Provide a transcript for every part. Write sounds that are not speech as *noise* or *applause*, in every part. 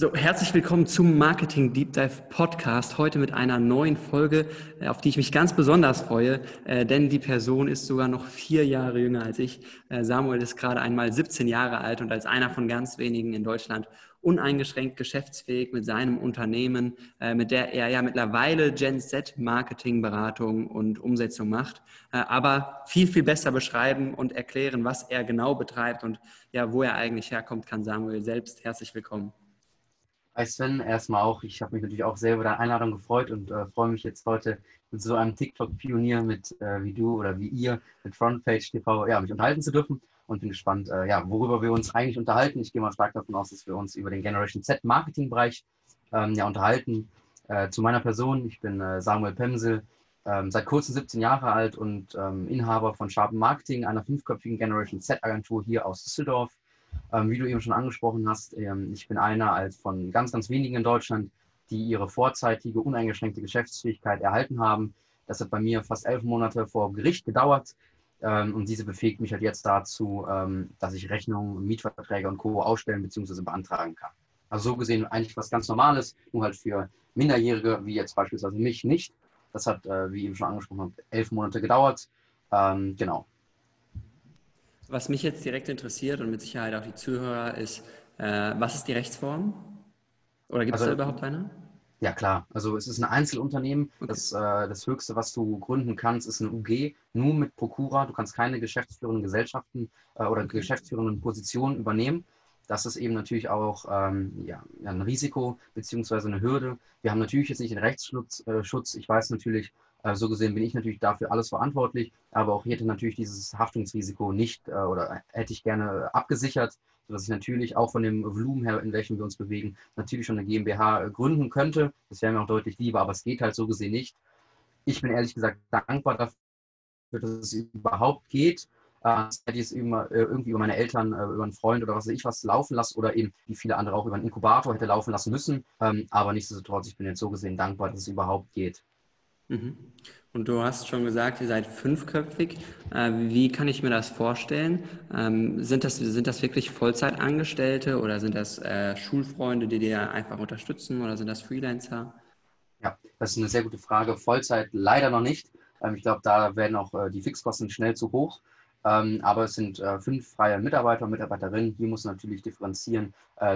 So, herzlich willkommen zum Marketing Deep Dive Podcast. Heute mit einer neuen Folge, äh, auf die ich mich ganz besonders freue, äh, denn die Person ist sogar noch vier Jahre jünger als ich. Äh, Samuel ist gerade einmal 17 Jahre alt und als einer von ganz wenigen in Deutschland uneingeschränkt geschäftsfähig mit seinem Unternehmen, mit der er ja mittlerweile Gen Z Marketingberatung und Umsetzung macht, aber viel, viel besser beschreiben und erklären, was er genau betreibt und ja, wo er eigentlich herkommt, kann Samuel selbst. Herzlich willkommen. Hi Sven, erstmal auch. Ich habe mich natürlich auch sehr über deine Einladung gefreut und äh, freue mich jetzt heute mit so einem TikTok-Pionier mit äh, wie du oder wie ihr mit Frontpage TV ja, mich unterhalten zu dürfen und bin gespannt, äh, ja, worüber wir uns eigentlich unterhalten. Ich gehe mal stark davon aus, dass wir uns über den Generation Z Marketing-Bereich ähm, ja, unterhalten. Äh, zu meiner Person, ich bin äh, Samuel Pemsel, ähm, seit kurzem 17 Jahre alt und ähm, Inhaber von Sharpen Marketing, einer fünfköpfigen Generation Z-Agentur hier aus Düsseldorf. Ähm, wie du eben schon angesprochen hast, ähm, ich bin einer als von ganz, ganz wenigen in Deutschland, die ihre vorzeitige, uneingeschränkte Geschäftsfähigkeit erhalten haben. Das hat bei mir fast elf Monate vor Gericht gedauert. Ähm, und diese befähigt mich halt jetzt dazu, ähm, dass ich Rechnungen, Mietverträge und Co. ausstellen bzw. beantragen kann. Also so gesehen eigentlich was ganz Normales, nur halt für Minderjährige, wie jetzt beispielsweise mich nicht. Das hat, äh, wie eben schon angesprochen, elf Monate gedauert. Ähm, genau. Was mich jetzt direkt interessiert und mit Sicherheit auch die Zuhörer ist, äh, was ist die Rechtsform? Oder gibt es also, da überhaupt eine? Ja, klar. Also es ist ein Einzelunternehmen. Okay. Das, äh, das Höchste, was du gründen kannst, ist eine UG, nur mit Prokura. Du kannst keine geschäftsführenden Gesellschaften äh, oder okay. geschäftsführenden Positionen übernehmen. Das ist eben natürlich auch ähm, ja, ein Risiko bzw. eine Hürde. Wir haben natürlich jetzt nicht den Rechtsschutz. Äh. Ich weiß natürlich, so gesehen bin ich natürlich dafür alles verantwortlich, aber auch hier hätte natürlich dieses Haftungsrisiko nicht äh, oder hätte ich gerne abgesichert, sodass ich natürlich auch von dem Volumen her, in welchem wir uns bewegen, natürlich schon eine GmbH äh, gründen könnte. Das wäre mir auch deutlich lieber, aber es geht halt so gesehen nicht. Ich bin ehrlich gesagt dankbar dafür, dass es überhaupt geht. Das hätte ich es irgendwie über meine Eltern, über einen Freund oder was weiß ich was laufen lassen oder eben wie viele andere auch über einen Inkubator hätte laufen lassen müssen. Ähm, aber nichtsdestotrotz, ich bin jetzt so gesehen dankbar, dass es überhaupt geht. Mhm. Und du hast schon gesagt, ihr seid fünfköpfig. Äh, wie kann ich mir das vorstellen? Ähm, sind das, sind das wirklich Vollzeitangestellte oder sind das äh, Schulfreunde, die dir einfach unterstützen oder sind das Freelancer? Ja, das ist eine sehr gute Frage. Vollzeit leider noch nicht. Ähm, ich glaube, da werden auch äh, die Fixkosten schnell zu hoch. Ähm, aber es sind fünf freie Mitarbeiter und Mitarbeiterinnen. Hier muss natürlich differenzieren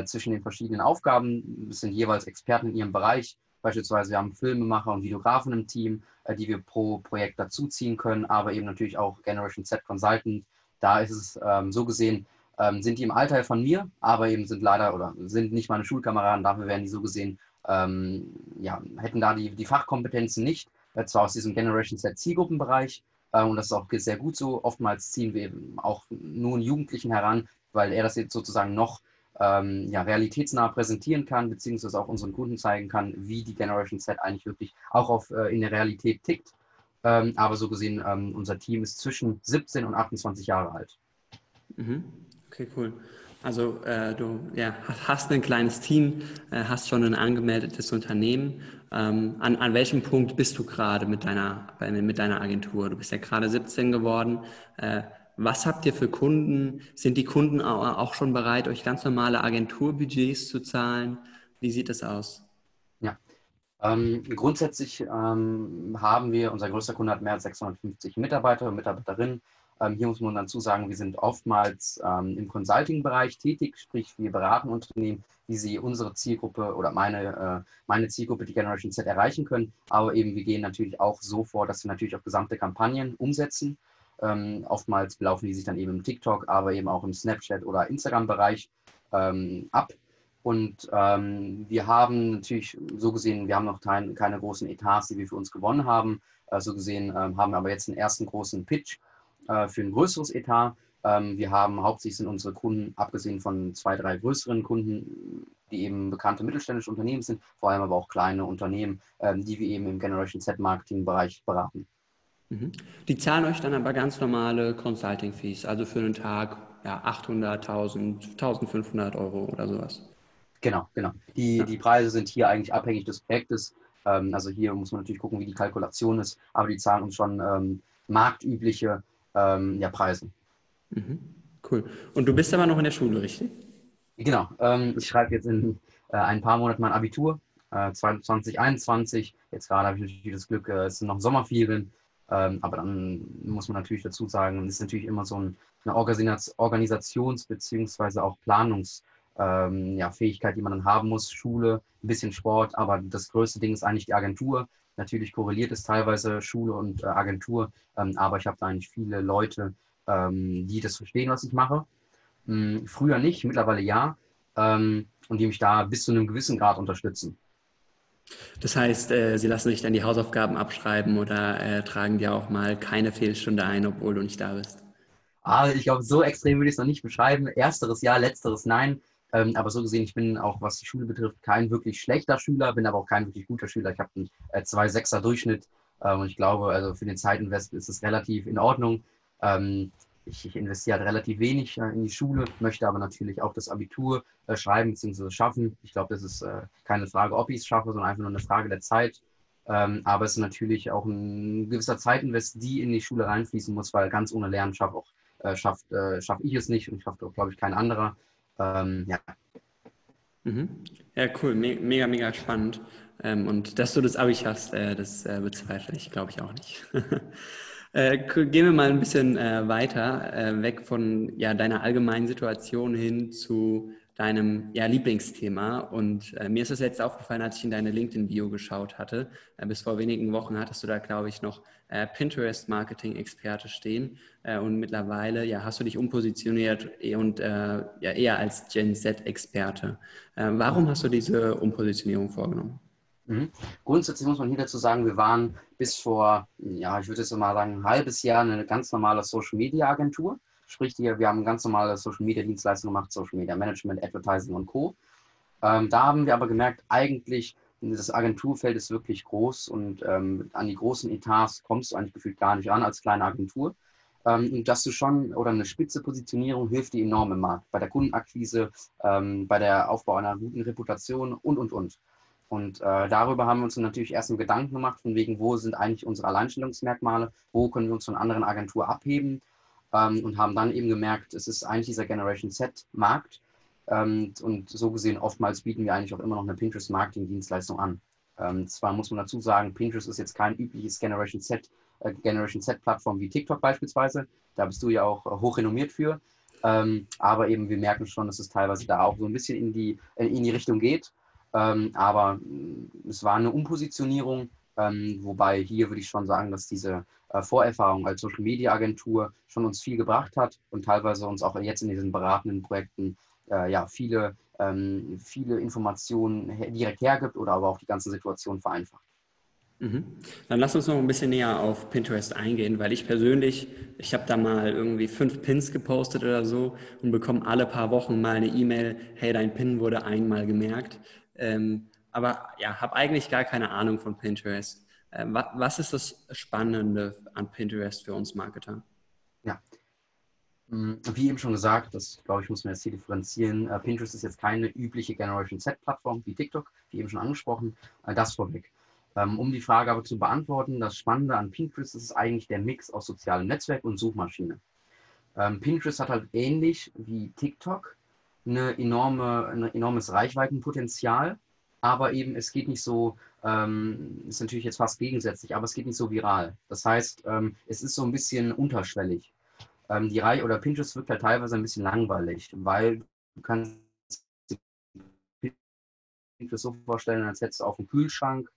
zwischen den verschiedenen Aufgaben. Es sind jeweils Experten in ihrem Bereich. Beispielsweise wir haben Filmemacher und Videografen im Team, äh, die wir pro Projekt dazuziehen können, aber eben natürlich auch Generation Z Consultant. Da ist es ähm, so gesehen, ähm, sind die im Alter von mir, aber eben sind leider oder sind nicht meine Schulkameraden, dafür werden die so gesehen, ähm, ja, hätten da die, die Fachkompetenzen nicht, äh, zwar aus diesem Generation Z Zielgruppenbereich, äh, und das ist auch sehr gut so. Oftmals ziehen wir eben auch nur einen Jugendlichen heran, weil er das jetzt sozusagen noch ähm, ja, realitätsnah präsentieren kann, beziehungsweise auch unseren Kunden zeigen kann, wie die Generation Z eigentlich wirklich auch auf, äh, in der Realität tickt. Ähm, aber so gesehen, ähm, unser Team ist zwischen 17 und 28 Jahre alt. Mhm. Okay, cool. Also äh, du ja, hast ein kleines Team, äh, hast schon ein angemeldetes Unternehmen. Ähm, an, an welchem Punkt bist du gerade mit deiner, mit deiner Agentur? Du bist ja gerade 17 geworden. Was habt ihr für Kunden? Sind die Kunden auch schon bereit, euch ganz normale Agenturbudgets zu zahlen? Wie sieht das aus? Ja, ähm, grundsätzlich ähm, haben wir, unser größter Kunde hat mehr als 650 Mitarbeiter und Mitarbeiterinnen. Ähm, hier muss man dazu sagen, wir sind oftmals ähm, im Consulting-Bereich tätig, sprich wir beraten Unternehmen, wie sie unsere Zielgruppe oder meine, äh, meine Zielgruppe, die Generation Z, erreichen können. Aber eben wir gehen natürlich auch so vor, dass wir natürlich auch gesamte Kampagnen umsetzen. Ähm, oftmals laufen die sich dann eben im TikTok, aber eben auch im Snapchat oder Instagram-Bereich ähm, ab. Und ähm, wir haben natürlich so gesehen, wir haben noch kein, keine großen Etats, die wir für uns gewonnen haben. Äh, so gesehen ähm, haben wir aber jetzt den ersten großen Pitch äh, für ein größeres Etat. Ähm, wir haben hauptsächlich sind unsere Kunden, abgesehen von zwei, drei größeren Kunden, die eben bekannte mittelständische Unternehmen sind, vor allem aber auch kleine Unternehmen, ähm, die wir eben im Generation Z Marketing Bereich beraten. Mhm. Die zahlen euch dann aber ganz normale Consulting-Fees, also für einen Tag ja, 800, 1000, 1500 Euro oder sowas. Genau, genau. Die, ja. die Preise sind hier eigentlich abhängig des Projektes. Ähm, also hier muss man natürlich gucken, wie die Kalkulation ist, aber die zahlen uns schon ähm, marktübliche ähm, ja, Preise. Mhm. Cool. Und du bist aber noch in der Schule, richtig? Genau. Ähm, ich schreibe jetzt in äh, ein paar Monaten mein Abitur, äh, 2021. Jetzt gerade habe ich natürlich das Glück, äh, es sind noch Sommerferien. Ähm, aber dann muss man natürlich dazu sagen, es ist natürlich immer so ein, eine Organisations- bzw. auch Planungsfähigkeit, ähm, die man dann haben muss. Schule, ein bisschen Sport, aber das größte Ding ist eigentlich die Agentur. Natürlich korreliert es teilweise Schule und äh, Agentur, ähm, aber ich habe da eigentlich viele Leute, die das verstehen, was ich mache. Hm, früher nicht, mittlerweile ja. Und die mich da bis zu einem gewissen Grad unterstützen. Das heißt, äh, sie lassen sich dann die Hausaufgaben abschreiben oder äh, tragen dir auch mal keine Fehlstunde ein, obwohl du nicht da bist? Ah, ich glaube, so extrem würde ich es noch nicht beschreiben. Ersteres ja, letzteres nein. Ähm, aber so gesehen, ich bin auch, was die Schule betrifft, kein wirklich schlechter Schüler, bin aber auch kein wirklich guter Schüler. Ich habe einen äh, 2,6er Durchschnitt ähm, und ich glaube, also für den Zeitinvest ist es relativ in Ordnung. Ähm, ich, ich, investiere halt relativ wenig äh, in die Schule, möchte aber natürlich auch das Abitur äh, schreiben bzw. schaffen. Ich glaube, das ist äh, keine Frage, ob ich es schaffe, sondern einfach nur eine Frage der Zeit. Ähm, aber es ist natürlich auch ein gewisser Zeitinvest, die in die Schule reinfließen muss, weil ganz ohne Lernen schaffe auch, äh, schafft, äh, schaff ich es nicht und schafft auch, glaube ich, kein anderer. Ähm, ja. Mhm. Ja, cool, Me mega, mega spannend. Ähm, und dass du das Abi hast, äh, das bezweifle ich, glaube ich, auch nicht. *laughs* Äh, gehen wir mal ein bisschen äh, weiter, äh, weg von ja, deiner allgemeinen Situation hin zu deinem ja, Lieblingsthema. Und äh, mir ist es jetzt aufgefallen, als ich in deine LinkedIn-Bio geschaut hatte. Äh, bis vor wenigen Wochen hattest du da, glaube ich, noch äh, Pinterest-Marketing-Experte stehen. und mittlerweile ja, hast du dich umpositioniert und ja, eher als Gen Z-Experte. warum hast du diese Umpositionierung vorgenommen? Mhm. Grundsätzlich muss man hier dazu sagen, wir waren bis vor, ja, ich würde jetzt mal sagen, ein halbes Jahr eine ganz normale Social Media Agentur. Sprich, wir haben ganz normale Social Media Dienstleistungen gemacht, Social Media Management, Advertising und Co. Ähm, da haben wir aber gemerkt, eigentlich, das Agenturfeld ist wirklich groß und ähm, an die großen Etats kommst du eigentlich gefühlt gar nicht ran als kleine Agentur. Ähm, und dass du schon, oder eine spitze Positionierung hilft dir enorm im Markt, bei der Kundenakquise, ähm, bei der Aufbau einer guten Reputation und, und, und. Und äh, darüber haben wir uns natürlich erst einen Gedanken gemacht, von wegen, wo sind eigentlich unsere Alleinstellungsmerkmale, wo können wir uns von anderen Agenturen abheben ähm, und haben dann eben gemerkt, es ist eigentlich dieser Generation Z-Markt. Ähm, und so gesehen, oftmals bieten wir eigentlich auch immer noch eine Pinterest-Marketing-Dienstleistung an. Ähm, zwar muss man dazu sagen, Pinterest ist jetzt kein übliches Generation Z, äh, Generation Z-Plattform wie TikTok beispielsweise. Da bist du ja auch äh, hochrenommiert für. Ähm, aber eben, wir merken schon, dass es teilweise da auch so ein bisschen in die, äh, in die Richtung geht. Ähm, aber mm, es war eine Umpositionierung, ähm, wobei hier würde ich schon sagen, dass diese äh, Vorerfahrung als Social Media Agentur schon uns viel gebracht hat und teilweise uns auch jetzt in diesen beratenden Projekten äh, ja, viele, ähm, viele Informationen direkt hergibt oder aber auch die ganze Situation vereinfacht. Mhm. Dann lass uns noch ein bisschen näher auf Pinterest eingehen, weil ich persönlich, ich habe da mal irgendwie fünf Pins gepostet oder so und bekomme alle paar Wochen mal eine E-Mail, hey, dein Pin wurde einmal gemerkt. Ähm, aber ja, habe eigentlich gar keine Ahnung von Pinterest. Äh, was, was ist das Spannende an Pinterest für uns Marketer? Ja, hm, wie eben schon gesagt, das glaube ich, muss man jetzt hier differenzieren. Äh, Pinterest ist jetzt keine übliche Generation Z-Plattform wie TikTok, wie eben schon angesprochen. Äh, das vorweg. Ähm, um die Frage aber zu beantworten, das Spannende an Pinterest ist eigentlich der Mix aus sozialem Netzwerk und Suchmaschine. Ähm, Pinterest hat halt ähnlich wie TikTok eine enorme, ein enormes Reichweitenpotenzial, aber eben es geht nicht so, ähm, ist natürlich jetzt fast gegensätzlich, aber es geht nicht so viral. Das heißt, ähm, es ist so ein bisschen unterschwellig. Ähm, die Reihe oder Pinterest wirkt halt teilweise ein bisschen langweilig, weil du kannst Pinterest so vorstellen, als hättest du auf dem Kühlschrank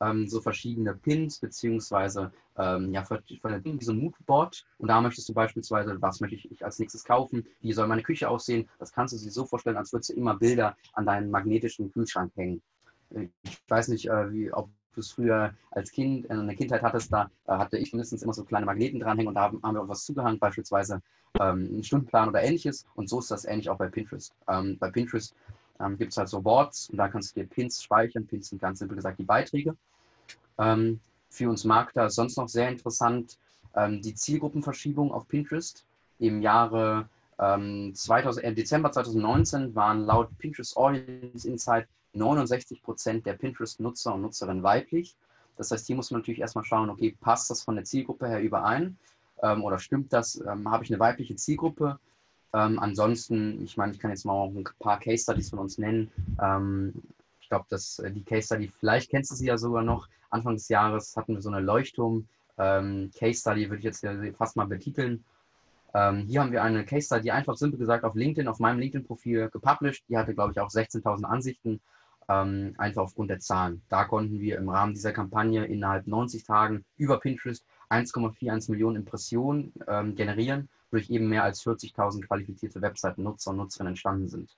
ähm, so verschiedene Pins, beziehungsweise ähm, ja, so ein Moodboard. Und da möchtest du beispielsweise, was möchte ich als nächstes kaufen, wie soll meine Küche aussehen. Das kannst du dir so vorstellen, als würdest du immer Bilder an deinen magnetischen Kühlschrank hängen. Ich weiß nicht, äh, wie, ob du es früher als Kind, in der Kindheit hattest, da äh, hatte ich mindestens immer so kleine Magneten dranhängen und da haben, haben wir auch was zugehangen, beispielsweise ähm, einen Stundenplan oder ähnliches. Und so ist das ähnlich auch bei Pinterest. Ähm, bei Pinterest ähm, gibt es halt so Boards und da kannst du dir Pins speichern. Pins sind ganz simpel gesagt die Beiträge. Ähm, Für uns Marketer ist sonst noch sehr interessant ähm, die Zielgruppenverschiebung auf Pinterest. Im Jahre ähm, 2000, äh, Dezember 2019 waren laut Pinterest Audience Insight 69 Prozent der Pinterest-Nutzer und Nutzerinnen weiblich. Das heißt, hier muss man natürlich erstmal schauen, okay, passt das von der Zielgruppe her überein? Ähm, oder stimmt das? Ähm, Habe ich eine weibliche Zielgruppe? Ähm, ansonsten, ich meine, ich kann jetzt mal auch ein paar Case Studies von uns nennen. Ähm, ich glaube, dass äh, die Case Study, vielleicht kennst du sie ja sogar noch. Anfang des Jahres hatten wir so eine Leuchtturm ähm, Case Study, würde ich jetzt fast mal betiteln. Ähm, hier haben wir eine Case Study, einfach simpel gesagt auf LinkedIn, auf meinem LinkedIn-Profil gepublished. Die hatte, glaube ich, auch 16.000 Ansichten, ähm, einfach aufgrund der Zahlen. Da konnten wir im Rahmen dieser Kampagne innerhalb 90 Tagen über Pinterest 1,41 Millionen Impressionen ähm, generieren, durch eben mehr als 40.000 qualifizierte Webseiten-Nutzer und Nutzerinnen entstanden sind.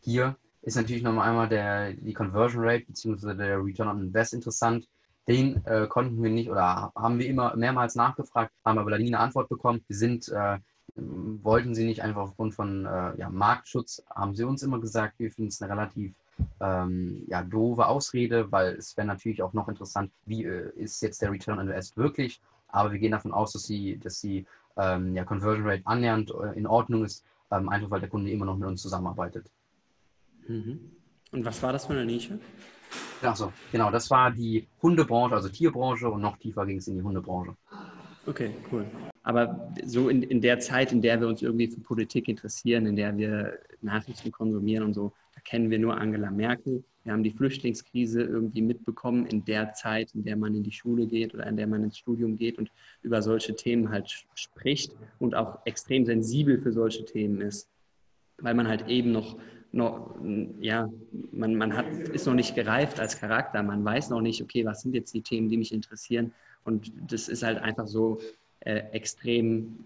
Hier ist natürlich nochmal einmal der, die Conversion Rate bzw. der Return on Invest interessant. Den äh, konnten wir nicht oder haben wir immer mehrmals nachgefragt, haben aber nie eine Antwort bekommen. Wir sind, äh, wollten sie nicht einfach aufgrund von äh, ja, Marktschutz, haben sie uns immer gesagt, wir finden es eine relativ ähm, ja, doofe Ausrede, weil es wäre natürlich auch noch interessant, wie äh, ist jetzt der Return on Invest wirklich. Aber wir gehen davon aus, dass sie, dass die ähm, ja, Conversion Rate annähernd äh, in Ordnung ist, ähm, einfach weil der Kunde immer noch mit uns zusammenarbeitet. Mhm. Und was war das für eine Nische? Achso, genau, das war die Hundebranche, also Tierbranche und noch tiefer ging es in die Hundebranche. Okay, cool. Aber so in, in der Zeit, in der wir uns irgendwie für Politik interessieren, in der wir Nachrichten konsumieren und so, da kennen wir nur Angela Merkel. Wir haben die Flüchtlingskrise irgendwie mitbekommen in der Zeit, in der man in die Schule geht oder in der man ins Studium geht und über solche Themen halt spricht und auch extrem sensibel für solche Themen ist, weil man halt eben noch noch, ja, man, man hat, ist noch nicht gereift als Charakter. Man weiß noch nicht, okay, was sind jetzt die Themen, die mich interessieren. Und das ist halt einfach so äh, extrem,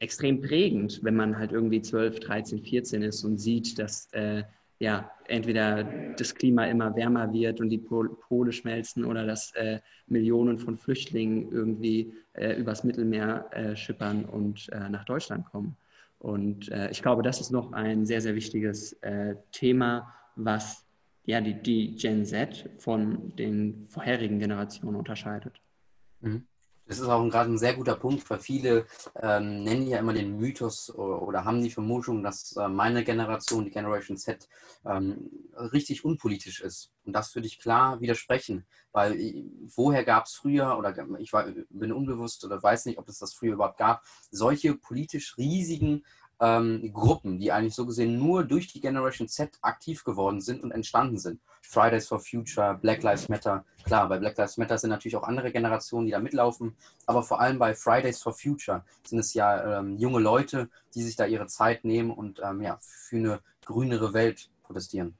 extrem prägend, wenn man halt irgendwie 12, 13, 14 ist und sieht, dass äh, ja, entweder das Klima immer wärmer wird und die Pole schmelzen oder dass äh, Millionen von Flüchtlingen irgendwie äh, übers Mittelmeer äh, schippern und äh, nach Deutschland kommen. Und äh, ich glaube, das ist noch ein sehr, sehr wichtiges äh, Thema, was ja die, die Gen Z von den vorherigen Generationen unterscheidet. Mhm. Das ist auch gerade ein sehr guter Punkt, weil viele ähm, nennen ja immer den Mythos oder, oder haben die Vermutung, dass äh, meine Generation, die Generation Z, ähm, richtig unpolitisch ist. Und das würde ich klar widersprechen, weil äh, woher gab es früher, oder ich war, bin unbewusst oder weiß nicht, ob es das früher überhaupt gab, solche politisch riesigen ähm, Gruppen, die eigentlich so gesehen nur durch die Generation Z aktiv geworden sind und entstanden sind. Fridays for Future, Black Lives Matter. Klar, bei Black Lives Matter sind natürlich auch andere Generationen, die da mitlaufen, aber vor allem bei Fridays for Future sind es ja ähm, junge Leute, die sich da ihre Zeit nehmen und ähm, ja, für eine grünere Welt protestieren.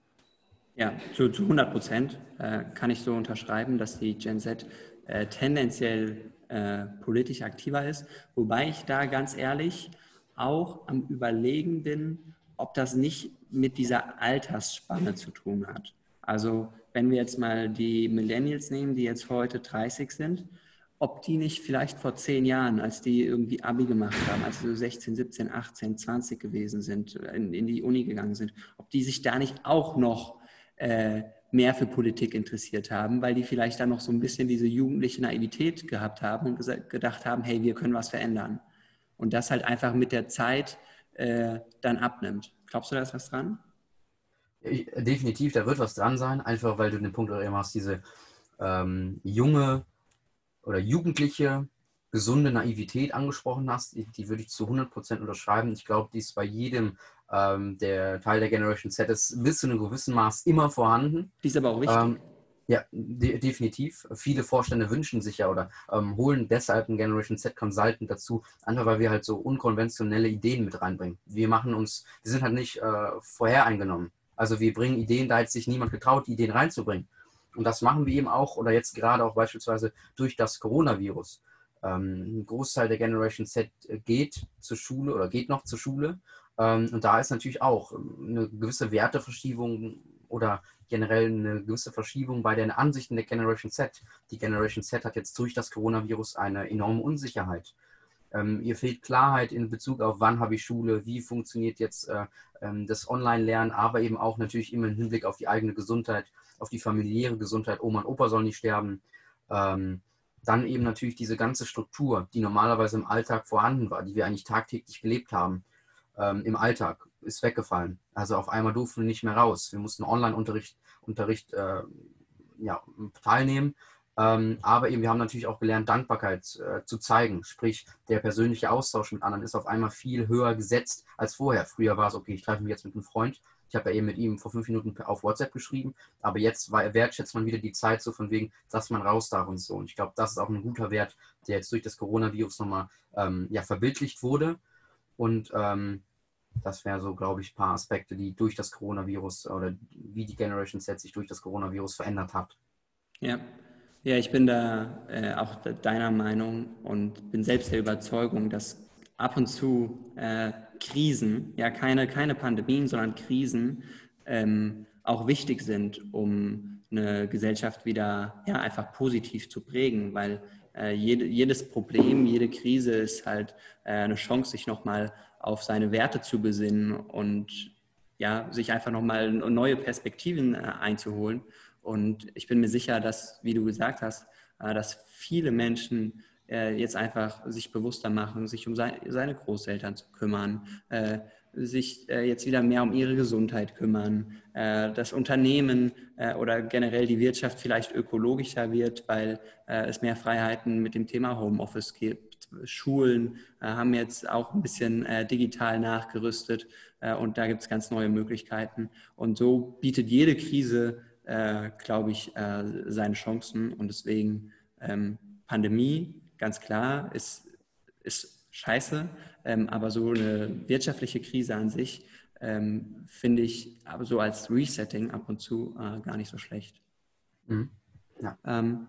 Ja, zu, zu 100 Prozent äh, kann ich so unterschreiben, dass die Gen Z äh, tendenziell äh, politisch aktiver ist, wobei ich da ganz ehrlich auch am Überlegen bin, ob das nicht mit dieser Altersspanne zu tun hat. Also wenn wir jetzt mal die Millennials nehmen, die jetzt heute 30 sind, ob die nicht vielleicht vor zehn Jahren, als die irgendwie Abi gemacht haben, als sie so 16, 17, 18, 20 gewesen sind, in, in die Uni gegangen sind, ob die sich da nicht auch noch äh, mehr für Politik interessiert haben, weil die vielleicht dann noch so ein bisschen diese jugendliche Naivität gehabt haben und gedacht haben, hey, wir können was verändern und das halt einfach mit der Zeit äh, dann abnimmt. Glaubst du, da ist was dran? Ich, definitiv, da wird was dran sein, einfach weil du den Punkt eben hast, diese ähm, junge oder jugendliche, gesunde Naivität angesprochen hast, die, die würde ich zu 100% unterschreiben. Ich glaube, die ist bei jedem, ähm, der Teil der Generation Z ist, bis zu einem gewissen Maß immer vorhanden. Die ist aber auch wichtig. Ähm, ja, de definitiv. Viele Vorstände wünschen sich ja oder ähm, holen deshalb einen Generation Z Consultant dazu, einfach weil wir halt so unkonventionelle Ideen mit reinbringen. Wir machen uns, wir sind halt nicht äh, vorhereingenommen. Also wir bringen Ideen, da hat sich niemand getraut, Ideen reinzubringen. Und das machen wir eben auch oder jetzt gerade auch beispielsweise durch das Coronavirus. Ähm, ein Großteil der Generation Z geht zur Schule oder geht noch zur Schule. Ähm, und da ist natürlich auch eine gewisse Werteverschiebung oder generell eine gewisse Verschiebung bei den Ansichten der Generation Z. Die Generation Z hat jetzt durch das Coronavirus eine enorme Unsicherheit. Ähm, ihr fehlt Klarheit in Bezug auf, wann habe ich Schule, wie funktioniert jetzt äh, ähm, das Online-Lernen, aber eben auch natürlich immer im Hinblick auf die eigene Gesundheit, auf die familiäre Gesundheit. Oma und Opa sollen nicht sterben. Ähm, dann eben natürlich diese ganze Struktur, die normalerweise im Alltag vorhanden war, die wir eigentlich tagtäglich gelebt haben, ähm, im Alltag, ist weggefallen. Also auf einmal durften wir nicht mehr raus. Wir mussten Online-Unterricht Unterricht, äh, ja, teilnehmen. Ähm, aber eben, wir haben natürlich auch gelernt, Dankbarkeit äh, zu zeigen. Sprich, der persönliche Austausch mit anderen ist auf einmal viel höher gesetzt als vorher. Früher war es, okay, ich treffe mich jetzt mit einem Freund. Ich habe ja eben mit ihm vor fünf Minuten auf WhatsApp geschrieben, aber jetzt wertschätzt man wieder die Zeit so von wegen, dass man raus darf und so. Und ich glaube, das ist auch ein guter Wert, der jetzt durch das Coronavirus nochmal ähm, ja, verbildlicht wurde. Und ähm, das wäre so, glaube ich, ein paar Aspekte, die durch das Coronavirus oder wie die Generation Set sich durch das Coronavirus verändert hat. Ja, ja, ich bin da äh, auch deiner Meinung und bin selbst der Überzeugung, dass ab und zu äh, Krisen, ja keine, keine Pandemien, sondern Krisen ähm, auch wichtig sind, um eine Gesellschaft wieder ja, einfach positiv zu prägen, weil äh, jede, jedes Problem, jede Krise ist halt äh, eine Chance, sich nochmal auf seine Werte zu besinnen und ja, sich einfach nochmal neue Perspektiven äh, einzuholen. Und ich bin mir sicher, dass, wie du gesagt hast, äh, dass viele Menschen äh, jetzt einfach sich bewusster machen, sich um seine Großeltern zu kümmern, äh, sich jetzt wieder mehr um ihre Gesundheit kümmern, das Unternehmen oder generell die Wirtschaft vielleicht ökologischer wird, weil es mehr Freiheiten mit dem Thema Homeoffice gibt. Schulen haben jetzt auch ein bisschen digital nachgerüstet und da gibt es ganz neue Möglichkeiten. Und so bietet jede Krise äh, glaube ich, äh, seine Chancen. Und deswegen ähm, Pandemie, ganz klar, ist, ist scheiße. Ähm, aber so eine wirtschaftliche Krise an sich ähm, finde ich aber so als Resetting ab und zu äh, gar nicht so schlecht. Mhm. Ja. Ähm,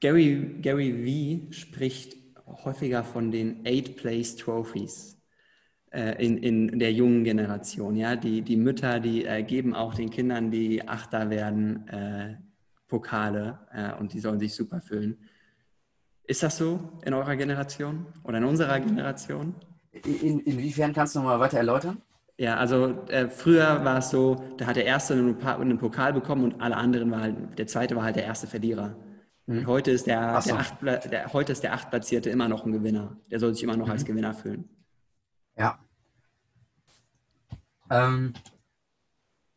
Gary, Gary V spricht häufiger von den Eight Place Trophies. Äh, in, in der jungen Generation. Ja? Die, die Mütter, die äh, geben auch den Kindern, die Achter werden, äh, Pokale äh, und die sollen sich super fühlen. Ist das so in eurer Generation oder in unserer Generation? In, inwiefern kannst du noch mal weiter erläutern? Ja, also äh, früher war es so, da hat der Erste einen, einen, Pokal bekommen und alle anderen war halt, der Zweite war halt der erste Verlierer. Mhm. Heute, ist der, so. der, Acht, der, heute ist der Achtplatzierte immer noch ein Gewinner. Der soll sich immer noch mhm. als Gewinner fühlen. Ja. Ähm,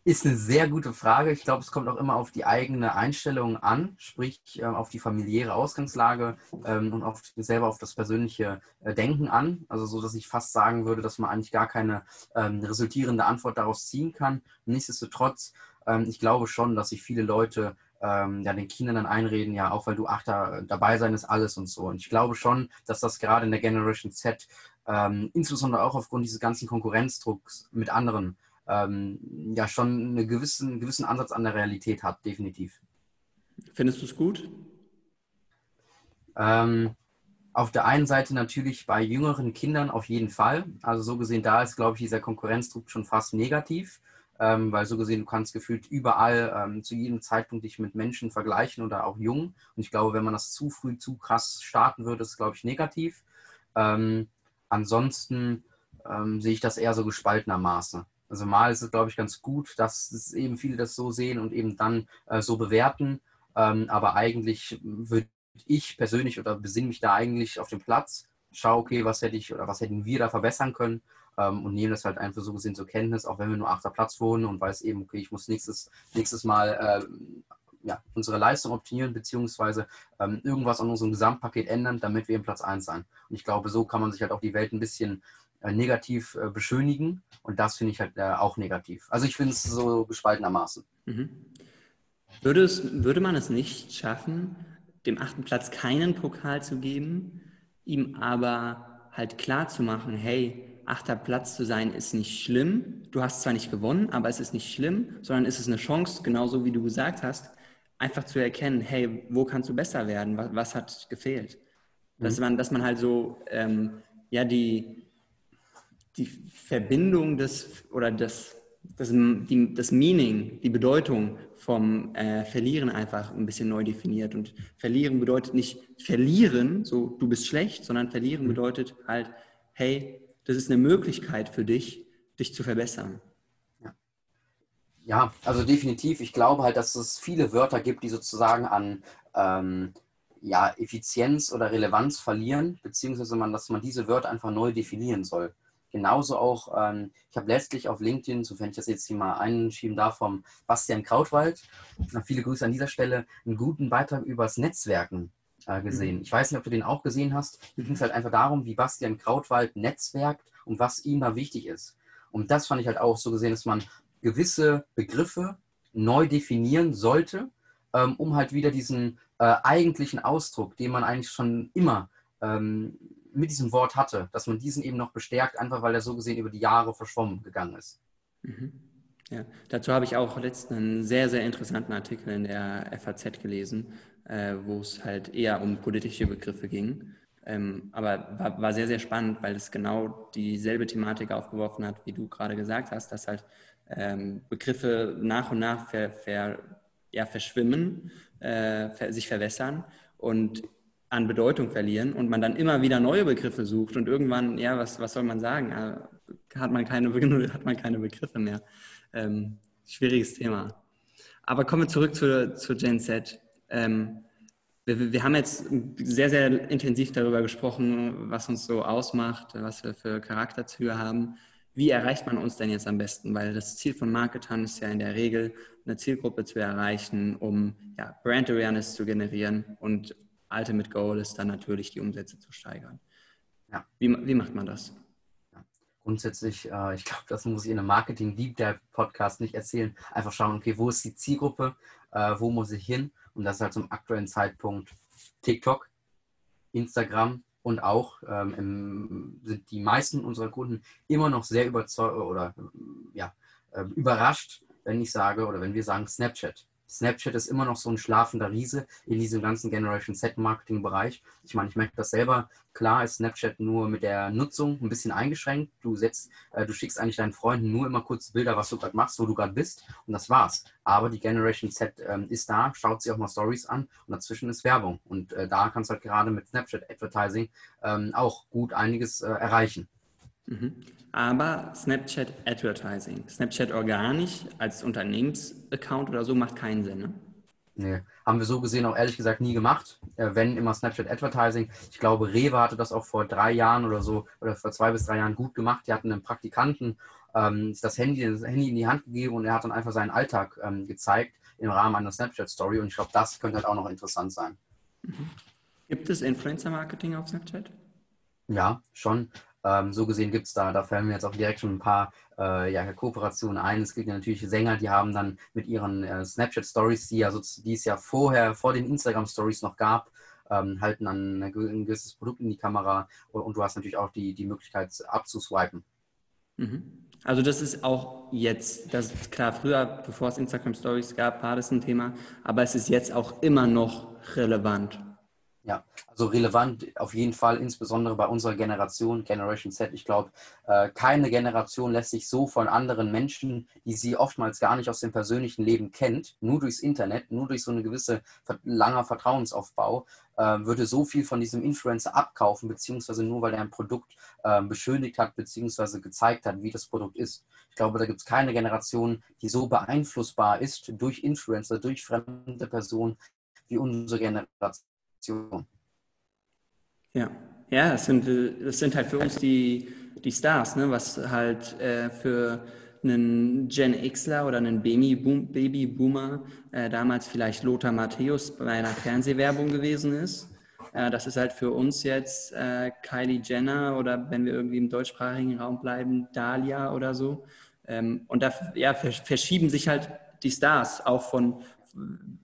ist eine sehr gute Frage. Ich glaube, es kommt auch immer auf die eigene Einstellung an, sprich äh, auf die familiäre Ausgangslage ähm, und auf, selber auf das persönliche äh, Denken an. Also so, dass ich fast sagen würde, dass man eigentlich gar keine ähm, resultierende Antwort daraus ziehen kann. Nichtsdestotrotz, ähm, ich glaube schon, dass sich viele Leute ähm, ja, den Kindern dann einreden, ja, auch weil du Achter dabei sein ist alles und so. Und ich glaube schon, dass das gerade in der Generation Z ähm, insbesondere auch aufgrund dieses ganzen Konkurrenzdrucks mit anderen, ähm, ja schon einen gewissen, gewissen Ansatz an der Realität hat, definitiv. Findest du es gut? Ähm, auf der einen Seite natürlich bei jüngeren Kindern auf jeden Fall. Also so gesehen, da ist, glaube ich, dieser Konkurrenzdruck schon fast negativ, ähm, weil so gesehen, du kannst gefühlt überall ähm, zu jedem Zeitpunkt dich mit Menschen vergleichen oder auch jung. Und ich glaube, wenn man das zu früh, zu krass starten würde, ist, glaube ich, negativ. Ähm, Ansonsten ähm, sehe ich das eher so gespaltenermaßen. Also mal ist es, glaube ich, ganz gut, dass eben viele das so sehen und eben dann äh, so bewerten. Ähm, aber eigentlich würde ich persönlich oder besinne mich da eigentlich auf den Platz, schaue, okay, was hätte ich oder was hätten wir da verbessern können ähm, und nehme das halt einfach so gesehen zur Kenntnis, auch wenn wir nur achter Platz wohnen und weiß eben, okay, ich muss nächstes, nächstes Mal äh, ja, unsere Leistung optimieren, beziehungsweise ähm, irgendwas an unserem Gesamtpaket ändern, damit wir im Platz 1 sein. Und ich glaube, so kann man sich halt auch die Welt ein bisschen äh, negativ äh, beschönigen und das finde ich halt äh, auch negativ. Also ich finde es so gespaltenermaßen. Mhm. Würde, es, würde man es nicht schaffen, dem achten Platz keinen Pokal zu geben, ihm aber halt klar zu machen, hey, achter Platz zu sein ist nicht schlimm. Du hast zwar nicht gewonnen, aber es ist nicht schlimm, sondern es ist eine Chance, genauso wie du gesagt hast, einfach zu erkennen, hey, wo kannst du besser werden? Was, was hat gefehlt? Mhm. Dass, man, dass man halt so, ähm, ja, die, die Verbindung des, oder das, das, die, das Meaning, die Bedeutung vom äh, Verlieren einfach ein bisschen neu definiert. Und verlieren bedeutet nicht verlieren, so du bist schlecht, sondern verlieren mhm. bedeutet halt, hey, das ist eine Möglichkeit für dich, dich zu verbessern. Ja, also definitiv. Ich glaube halt, dass es viele Wörter gibt, die sozusagen an ähm, ja, Effizienz oder Relevanz verlieren, beziehungsweise man, dass man diese Wörter einfach neu definieren soll. Genauso auch, ähm, ich habe letztlich auf LinkedIn, sofern ich das jetzt hier mal einschieben darf, vom Bastian Krautwald, viele Grüße an dieser Stelle, einen guten Beitrag über das Netzwerken äh, gesehen. Mhm. Ich weiß nicht, ob du den auch gesehen hast. Hier ging es halt einfach darum, wie Bastian Krautwald netzwerkt und was ihm da wichtig ist. Und das fand ich halt auch so gesehen, dass man gewisse Begriffe neu definieren sollte, ähm, um halt wieder diesen äh, eigentlichen Ausdruck, den man eigentlich schon immer ähm, mit diesem Wort hatte, dass man diesen eben noch bestärkt, einfach weil er so gesehen über die Jahre verschwommen gegangen ist. Mhm. Ja, dazu habe ich auch letztens einen sehr, sehr interessanten Artikel in der FAZ gelesen, äh, wo es halt eher um politische Begriffe ging. Ähm, aber war, war, sehr, sehr spannend, weil es genau dieselbe Thematik aufgeworfen hat, wie du gerade gesagt hast, dass halt ähm, Begriffe nach und nach ver, ver, ja, verschwimmen, äh, sich verwässern und an Bedeutung verlieren und man dann immer wieder neue Begriffe sucht und irgendwann, ja, was, was soll man sagen, hat man keine, *laughs* hat man keine Begriffe mehr. Ähm, schwieriges Thema. Aber kommen wir zurück zu, zu Gen Z. Ähm, wir, wir, haben jetzt sehr, sehr intensiv darüber gesprochen, was uns so ausmacht, was wir für Charakterzüge haben. Wie erreicht man uns denn jetzt am besten? Weil das Ziel von Marketern ist ja in der Regel, eine Zielgruppe zu erreichen, um ja, Brand Awareness zu generieren und Ultimate Goal ist dann natürlich, die Umsätze zu steigern. Ja. Wie, wie macht man das? Grundsätzlich, äh, ich glaube, das muss ich in einem Marketing Deep Dive Podcast nicht erzählen. Einfach schauen, okay, wo ist die Zielgruppe, äh, wo muss ich hin? Und das ist halt zum aktuellen Zeitpunkt TikTok, Instagram und auch ähm, im, sind die meisten unserer Kunden immer noch sehr überzeugt oder ja, äh, überrascht, wenn ich sage oder wenn wir sagen Snapchat. Snapchat ist immer noch so ein schlafender Riese in diesem ganzen Generation Set Marketing Bereich. Ich meine, ich merke das selber. Klar ist Snapchat nur mit der Nutzung ein bisschen eingeschränkt. Du setzt, äh, du schickst eigentlich deinen Freunden nur immer kurz Bilder, was du gerade machst, wo du gerade bist und das war's. Aber die Generation Z ähm, ist da, schaut sich auch mal Stories an und dazwischen ist Werbung. Und äh, da kannst du halt gerade mit Snapchat Advertising ähm, auch gut einiges äh, erreichen. Mhm. Aber Snapchat Advertising, Snapchat organisch als Unternehmensaccount oder so macht keinen Sinn. Ne? Nee, haben wir so gesehen auch ehrlich gesagt nie gemacht. Äh, wenn immer Snapchat Advertising. Ich glaube, Rewe hatte das auch vor drei Jahren oder so oder vor zwei bis drei Jahren gut gemacht. Die hatten einen Praktikanten ähm, das, Handy, das Handy in die Hand gegeben und er hat dann einfach seinen Alltag ähm, gezeigt im Rahmen einer Snapchat-Story. Und ich glaube, das könnte halt auch noch interessant sein. Mhm. Gibt es Influencer-Marketing auf Snapchat? Ja, schon. Ähm, so gesehen gibt es da, da fallen mir jetzt auch direkt schon ein paar äh, ja, Kooperationen ein. Es gibt ja natürlich Sänger, die haben dann mit ihren äh, Snapchat-Stories, die, ja so, die es ja vorher, vor den Instagram-Stories noch gab, ähm, halten dann ein gewisses Produkt in die Kamera und, und, du hast natürlich auch die, die Möglichkeit abzuswipen. Mhm. Also das ist auch jetzt, das ist klar, früher, bevor es Instagram Stories gab, war das ein Thema, aber es ist jetzt auch immer noch relevant. Ja, also relevant auf jeden Fall, insbesondere bei unserer Generation, Generation Z. Ich glaube, äh, keine Generation lässt sich so von anderen Menschen, die sie oftmals gar nicht aus dem persönlichen Leben kennt, nur durchs Internet, nur durch so eine gewisse langer Vertrauensaufbau, äh, würde so viel von diesem Influencer abkaufen, beziehungsweise nur weil er ein Produkt äh, beschönigt hat, beziehungsweise gezeigt hat, wie das Produkt ist. Ich glaube, da gibt es keine Generation, die so beeinflussbar ist durch Influencer, durch fremde Personen wie unsere Generation. Generation. Ja, ja, es sind, das sind halt für uns die, die Stars, ne? was halt äh, für einen Gen Xler oder einen Babyboomer äh, damals vielleicht Lothar Matthäus bei einer Fernsehwerbung gewesen ist. Äh, das ist halt für uns jetzt äh, Kylie Jenner oder wenn wir irgendwie im deutschsprachigen Raum bleiben, Dahlia oder so. Ähm, und da ja, verschieben sich halt die Stars auch von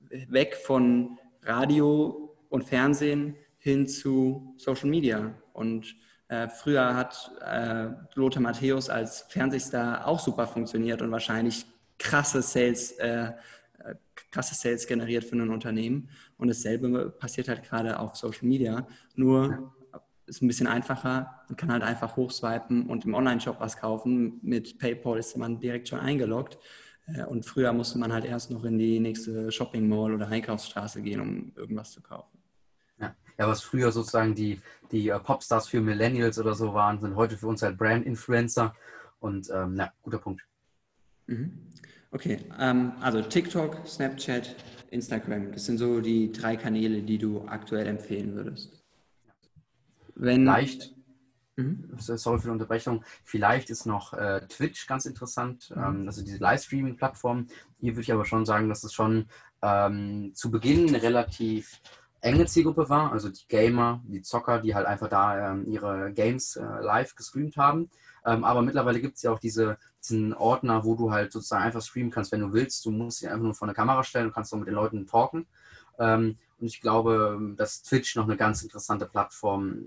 weg von Radio und Fernsehen hin zu Social Media. Und äh, früher hat äh, Lothar Matthäus als Fernsehstar auch super funktioniert und wahrscheinlich krasse Sales, äh, krasse Sales generiert für ein Unternehmen. Und dasselbe passiert halt gerade auf Social Media. Nur ist ein bisschen einfacher. Man kann halt einfach hochswipen und im Online-Shop was kaufen. Mit PayPal ist man direkt schon eingeloggt. Äh, und früher musste man halt erst noch in die nächste Shopping Mall oder Einkaufsstraße gehen, um irgendwas zu kaufen. Ja, was früher sozusagen die, die uh, Popstars für Millennials oder so waren, sind heute für uns halt Brand-Influencer. Und ähm, ja, guter Punkt. Mhm. Okay, ähm, also TikTok, Snapchat, Instagram, das sind so die drei Kanäle, die du aktuell empfehlen würdest. Wenn, Leicht. Mhm. Sorry für die Unterbrechung. Vielleicht ist noch äh, Twitch ganz interessant, mhm. ähm, also diese Livestreaming-Plattform. Hier würde ich aber schon sagen, dass es schon ähm, zu Beginn relativ enge Zielgruppe war, also die Gamer, die Zocker, die halt einfach da ähm, ihre Games äh, live gestreamt haben. Ähm, aber mittlerweile gibt es ja auch diese, diesen Ordner, wo du halt sozusagen einfach streamen kannst, wenn du willst. Du musst dich einfach nur vor eine Kamera stellen und kannst so mit den Leuten talken. Ähm, und ich glaube, dass Twitch noch eine ganz interessante Plattform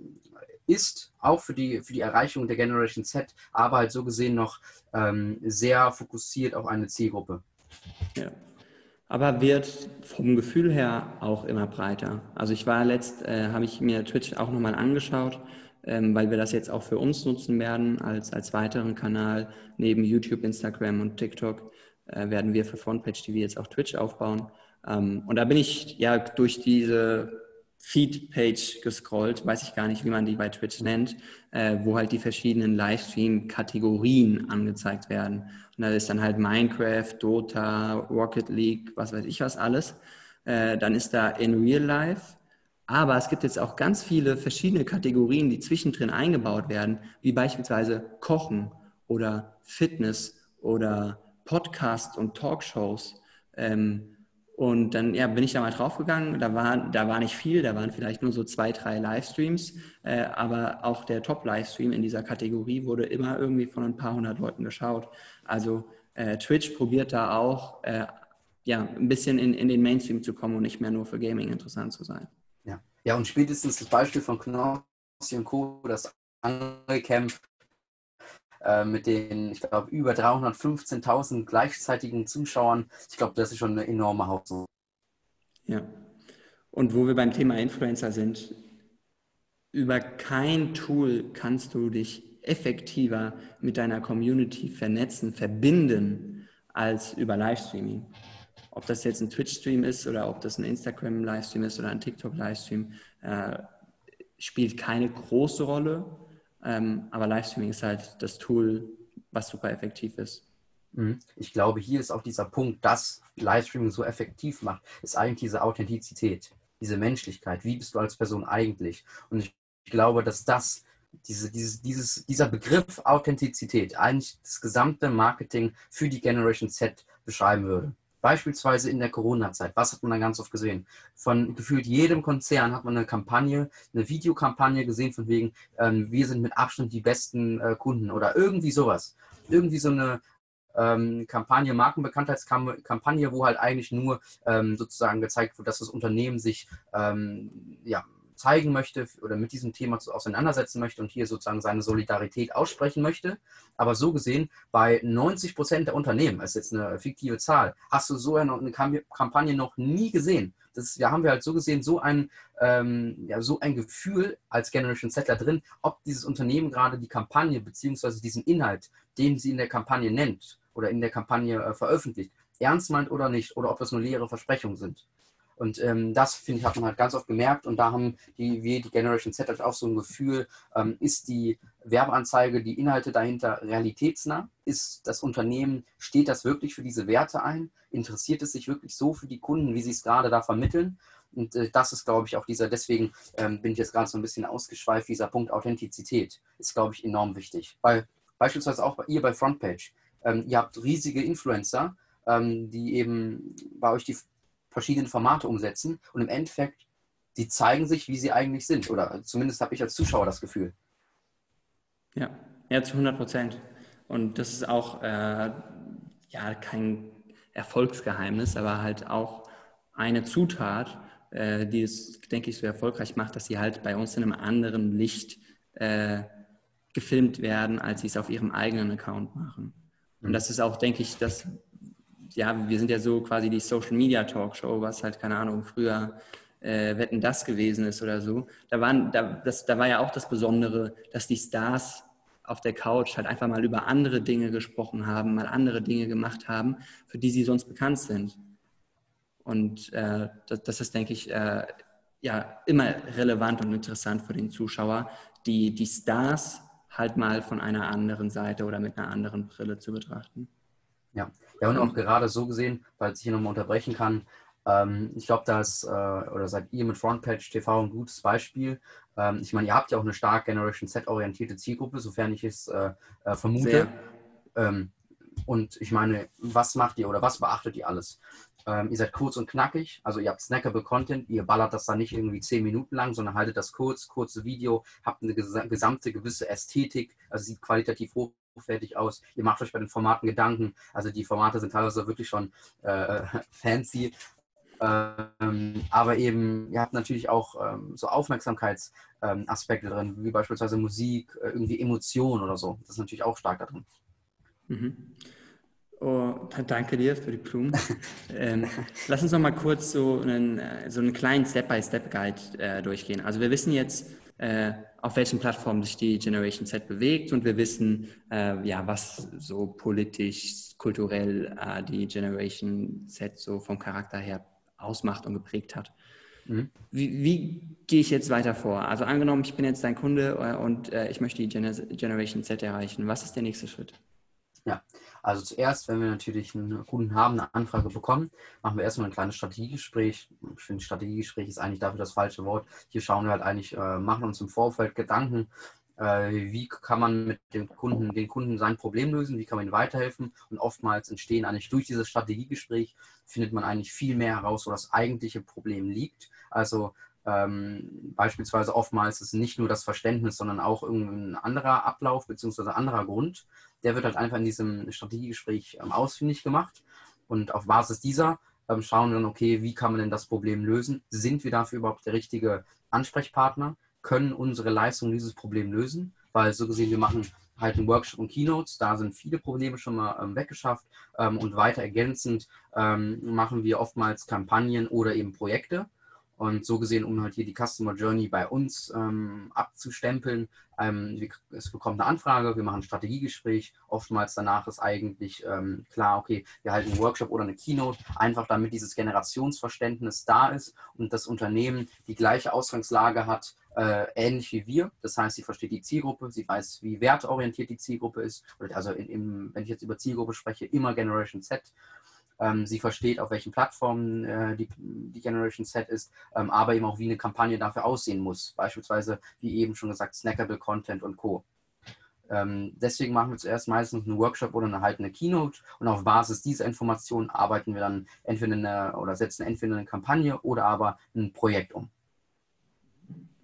ist, auch für die, für die Erreichung der Generation Z, aber halt so gesehen noch ähm, sehr fokussiert auf eine Zielgruppe. Ja. Aber wird vom Gefühl her auch immer breiter. Also ich war letzt, äh, habe ich mir Twitch auch nochmal angeschaut, ähm, weil wir das jetzt auch für uns nutzen werden als, als weiteren Kanal. Neben YouTube, Instagram und TikTok äh, werden wir für Frontpage TV jetzt auch Twitch aufbauen. Ähm, und da bin ich ja durch diese Feed-Page gescrollt, weiß ich gar nicht, wie man die bei Twitch nennt, äh, wo halt die verschiedenen Livestream-Kategorien angezeigt werden. Und da ist dann halt Minecraft, Dota, Rocket League, was weiß ich was alles. Äh, dann ist da in Real Life. Aber es gibt jetzt auch ganz viele verschiedene Kategorien, die zwischendrin eingebaut werden, wie beispielsweise Kochen oder Fitness oder Podcast und Talkshows. Ähm, und dann ja, bin ich da mal draufgegangen. Da war, da war nicht viel, da waren vielleicht nur so zwei, drei Livestreams. Äh, aber auch der Top-Livestream in dieser Kategorie wurde immer irgendwie von ein paar hundert Leuten geschaut. Also äh, Twitch probiert da auch äh, ja, ein bisschen in, in den Mainstream zu kommen und nicht mehr nur für Gaming interessant zu sein. Ja, ja und spätestens das Beispiel von Knossi und Co., das Angelcamp äh, mit den, ich glaube, über 315.000 gleichzeitigen Zuschauern. Ich glaube, das ist schon eine enorme Hauptsache. Ja. Und wo wir beim Thema Influencer sind, über kein Tool kannst du dich effektiver mit deiner Community vernetzen, verbinden, als über Livestreaming. Ob das jetzt ein Twitch-Stream ist oder ob das ein Instagram-Livestream ist oder ein TikTok-Livestream, äh, spielt keine große Rolle. Ähm, aber Livestreaming ist halt das Tool, was super effektiv ist. Mhm. Ich glaube, hier ist auch dieser Punkt, dass Livestreaming so effektiv macht, ist eigentlich diese Authentizität, diese Menschlichkeit. Wie bist du als Person eigentlich? Und ich glaube, dass das, diese, dieses, dieses, dieser Begriff Authentizität eigentlich das gesamte Marketing für die Generation Z beschreiben würde. Beispielsweise in der Corona-Zeit. Was hat man dann ganz oft gesehen? Von gefühlt jedem Konzern hat man eine Kampagne, eine Videokampagne gesehen, von wegen, ähm, wir sind mit Abstand die besten äh, Kunden oder irgendwie sowas. Irgendwie so eine ähm, Kampagne, Markenbekanntheitskampagne, wo halt eigentlich nur ähm, sozusagen gezeigt wird, dass das Unternehmen sich ähm, ja, zeigen möchte oder mit diesem Thema auseinandersetzen möchte und hier sozusagen seine Solidarität aussprechen möchte. Aber so gesehen, bei 90 Prozent der Unternehmen, das ist jetzt eine fiktive Zahl, hast du so eine, Kampagne noch nie gesehen. Das ja, haben wir halt so gesehen, so ein, ähm, ja, so ein Gefühl als Generation Settler drin, ob dieses Unternehmen gerade die Kampagne bzw. diesen Inhalt, den sie in der Kampagne nennt oder in der Kampagne äh, veröffentlicht, ernst meint oder nicht, oder ob das nur leere Versprechungen sind. Und ähm, das, finde ich, hat man halt ganz oft gemerkt. Und da haben die, wir, die Generation Z, halt auch so ein Gefühl, ähm, ist die Werbeanzeige, die Inhalte dahinter realitätsnah? Ist das Unternehmen, steht das wirklich für diese Werte ein? Interessiert es sich wirklich so für die Kunden, wie sie es gerade da vermitteln? Und äh, das ist, glaube ich, auch dieser, deswegen ähm, bin ich jetzt gerade so ein bisschen ausgeschweift, dieser Punkt Authentizität ist, glaube ich, enorm wichtig. Weil beispielsweise auch bei ihr bei Frontpage, ähm, ihr habt riesige Influencer, ähm, die eben bei euch die verschiedene Formate umsetzen und im Endeffekt, die zeigen sich, wie sie eigentlich sind. Oder zumindest habe ich als Zuschauer das Gefühl. Ja, ja, zu 100 Prozent. Und das ist auch äh, ja kein Erfolgsgeheimnis, aber halt auch eine Zutat, äh, die es, denke ich, so erfolgreich macht, dass sie halt bei uns in einem anderen Licht äh, gefilmt werden, als sie es auf ihrem eigenen Account machen. Und mhm. das ist auch, denke ich, das, ja, wir sind ja so quasi die Social Media Talkshow, was halt, keine Ahnung, früher äh, Wetten das gewesen ist oder so. Da, waren, da, das, da war ja auch das Besondere, dass die Stars auf der Couch halt einfach mal über andere Dinge gesprochen haben, mal andere Dinge gemacht haben, für die sie sonst bekannt sind. Und äh, das, das, ist, denke ich, äh, ja, immer relevant und interessant für den Zuschauer, die, die Stars halt mal von einer anderen Seite oder mit einer anderen Brille zu betrachten. Ja, ja und auch gerade so gesehen, falls ich hier nochmal unterbrechen kann, ähm, ich glaube, dass, äh, oder seid ihr mit Frontpage TV ein gutes Beispiel. Ähm, ich meine, ihr habt ja auch eine stark Generation Z-orientierte Zielgruppe, sofern ich es äh, äh, vermute. Ähm, und ich meine, was macht ihr oder was beachtet ihr alles? Ähm, ihr seid kurz und knackig, also ihr habt snackable Content, ihr ballert das dann nicht irgendwie zehn Minuten lang, sondern haltet das kurz, kurze Video, habt eine gesamte gewisse Ästhetik, also sieht qualitativ hochwertig aus. Ihr macht euch bei den Formaten Gedanken, also die Formate sind teilweise wirklich schon äh, *laughs* fancy ähm, aber eben, ihr habt natürlich auch ähm, so Aufmerksamkeitsaspekte ähm, drin, wie beispielsweise Musik, äh, irgendwie Emotionen oder so. Das ist natürlich auch stark da drin. Mhm. Oh, danke dir für die Blumen. *laughs* ähm, lass uns noch mal kurz so einen, äh, so einen kleinen Step-by-Step-Guide äh, durchgehen. Also wir wissen jetzt, äh, auf welchen Plattformen sich die Generation Z bewegt und wir wissen, äh, ja, was so politisch, kulturell äh, die Generation Z so vom Charakter her ausmacht und geprägt hat. Mhm. Wie, wie, gehe ich jetzt weiter vor? Also angenommen, ich bin jetzt dein Kunde äh, und äh, ich möchte die Gener Generation Z erreichen. Was ist der nächste Schritt? Ja, also zuerst, wenn wir natürlich einen Kunden haben, eine Anfrage bekommen, machen wir erstmal ein kleines Strategiegespräch. Ich finde, Strategiegespräch ist eigentlich dafür das falsche Wort. Hier schauen wir halt eigentlich, äh, machen uns im Vorfeld Gedanken, äh, wie kann man mit dem Kunden, den Kunden sein Problem lösen, wie kann man ihm weiterhelfen. Und oftmals entstehen eigentlich durch dieses Strategiegespräch, findet man eigentlich viel mehr heraus, wo das eigentliche Problem liegt. Also ähm, beispielsweise oftmals ist nicht nur das Verständnis, sondern auch irgendein anderer Ablauf bzw. anderer Grund. Der wird halt einfach in diesem Strategiegespräch ähm, ausfindig gemacht. Und auf Basis dieser ähm, schauen wir dann, okay, wie kann man denn das Problem lösen? Sind wir dafür überhaupt der richtige Ansprechpartner? können unsere Leistungen dieses Problem lösen, weil so gesehen, wir machen halt einen Workshop und Keynotes, da sind viele Probleme schon mal ähm, weggeschafft ähm, und weiter ergänzend ähm, machen wir oftmals Kampagnen oder eben Projekte und so gesehen, um halt hier die Customer Journey bei uns ähm, abzustempeln, ähm, es bekommt eine Anfrage, wir machen ein Strategiegespräch. Oftmals danach ist eigentlich ähm, klar, okay, wir halten einen Workshop oder eine Keynote, einfach damit dieses Generationsverständnis da ist und das Unternehmen die gleiche Ausgangslage hat, äh, ähnlich wie wir. Das heißt, sie versteht die Zielgruppe, sie weiß, wie wertorientiert die Zielgruppe ist. Also in, in, wenn ich jetzt über Zielgruppe spreche, immer Generation Z. Ähm, sie versteht, auf welchen Plattformen äh, die, die, Generation Set ist, ähm, aber eben auch, wie eine Kampagne dafür aussehen muss. Beispielsweise, wie eben schon gesagt, Snackable Content und Co. Ähm, deswegen machen wir zuerst meistens einen Workshop oder eine Keynote und auf Basis dieser Informationen arbeiten wir dann entweder eine, oder setzen entweder eine Kampagne oder aber ein Projekt um.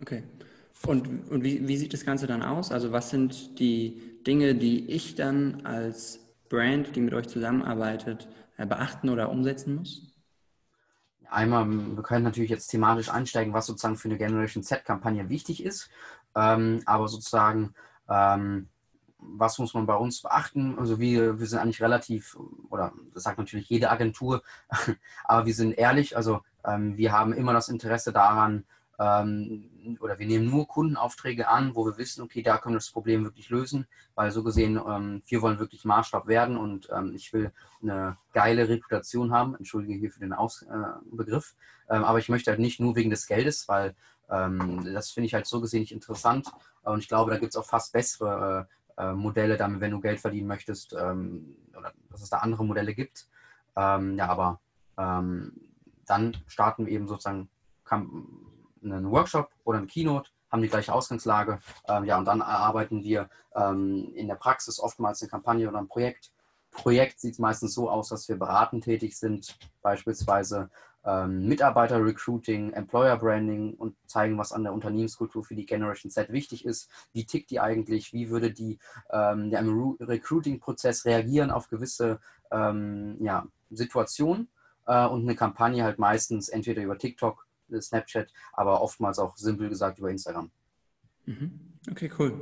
Okay. Und, und wie, wie sieht das Ganze dann aus? Also was sind die Dinge, die ich dann als Brand, die mit euch zusammenarbeitet, beachten oder umsetzen muss? Einmal, wir können natürlich jetzt thematisch einsteigen, was sozusagen für eine Generation Z-Kampagne wichtig ist. Ähm, aber sozusagen, ähm, was muss man bei uns beachten? Also wir, wir sind eigentlich relativ, oder das sagt natürlich jede Agentur, *laughs* aber wir sind ehrlich, also ähm, wir haben immer das Interesse daran, ähm, oder wir nehmen nur Kundenaufträge an, wo wir wissen, okay, da können wir das Problem wirklich lösen, weil so gesehen, ähm, wir wollen wirklich Maßstab werden und ähm, ich will eine geile Reputation haben, entschuldige hier für den Aus äh, ähm, aber ich möchte halt nicht nur wegen des Geldes, weil ähm, das finde ich halt so gesehen nicht interessant. Und ich glaube, da gibt es auch fast bessere äh, äh, Modelle, damit, wenn du Geld verdienen möchtest, ähm, oder dass es da andere Modelle gibt. ja, aber dann starten wir eben sozusagen einen Workshop oder eine Keynote, haben die gleiche Ausgangslage. Ähm, ja, und dann erarbeiten wir ähm, in der Praxis oftmals eine Kampagne oder ein Projekt. Projekt sieht meistens so aus, dass wir beratend tätig sind, beispielsweise ähm, Mitarbeiter-Recruiting, Employer-Branding und zeigen, was an der Unternehmenskultur für die Generation Z wichtig ist. Wie tickt die eigentlich? Wie würde die ähm, im Recruiting-Prozess reagieren auf gewisse ähm, ja, Situationen? Äh, und eine Kampagne halt meistens entweder über TikTok Snapchat, aber oftmals auch simpel gesagt über Instagram. Mhm. Okay, cool.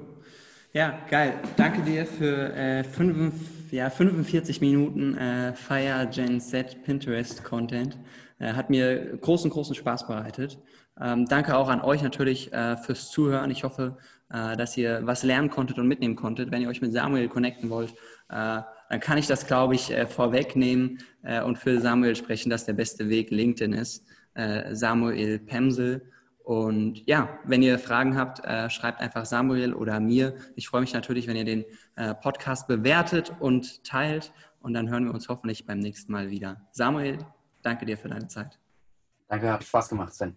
Ja, geil. Danke dir für äh, fünf, ja, 45 Minuten äh, Fire Gen Z Pinterest Content. Äh, hat mir großen, großen Spaß bereitet. Ähm, danke auch an euch natürlich äh, fürs Zuhören. Ich hoffe, äh, dass ihr was lernen konntet und mitnehmen konntet. Wenn ihr euch mit Samuel connecten wollt, äh, dann kann ich das, glaube ich, vorwegnehmen und für Samuel sprechen, dass der beste Weg LinkedIn ist äh, Samuel Pemsel. Und ja, wenn ihr Fragen habt, äh, schreibt einfach Samuel oder mir. Ich freue mich natürlich, wenn ihr den äh, Podcast bewertet und teilt. und dann hören wir uns hoffentlich beim nächsten Mal wieder. Samuel, danke dir für deine Zeit. Danke, hat Spaß gemacht, Sven.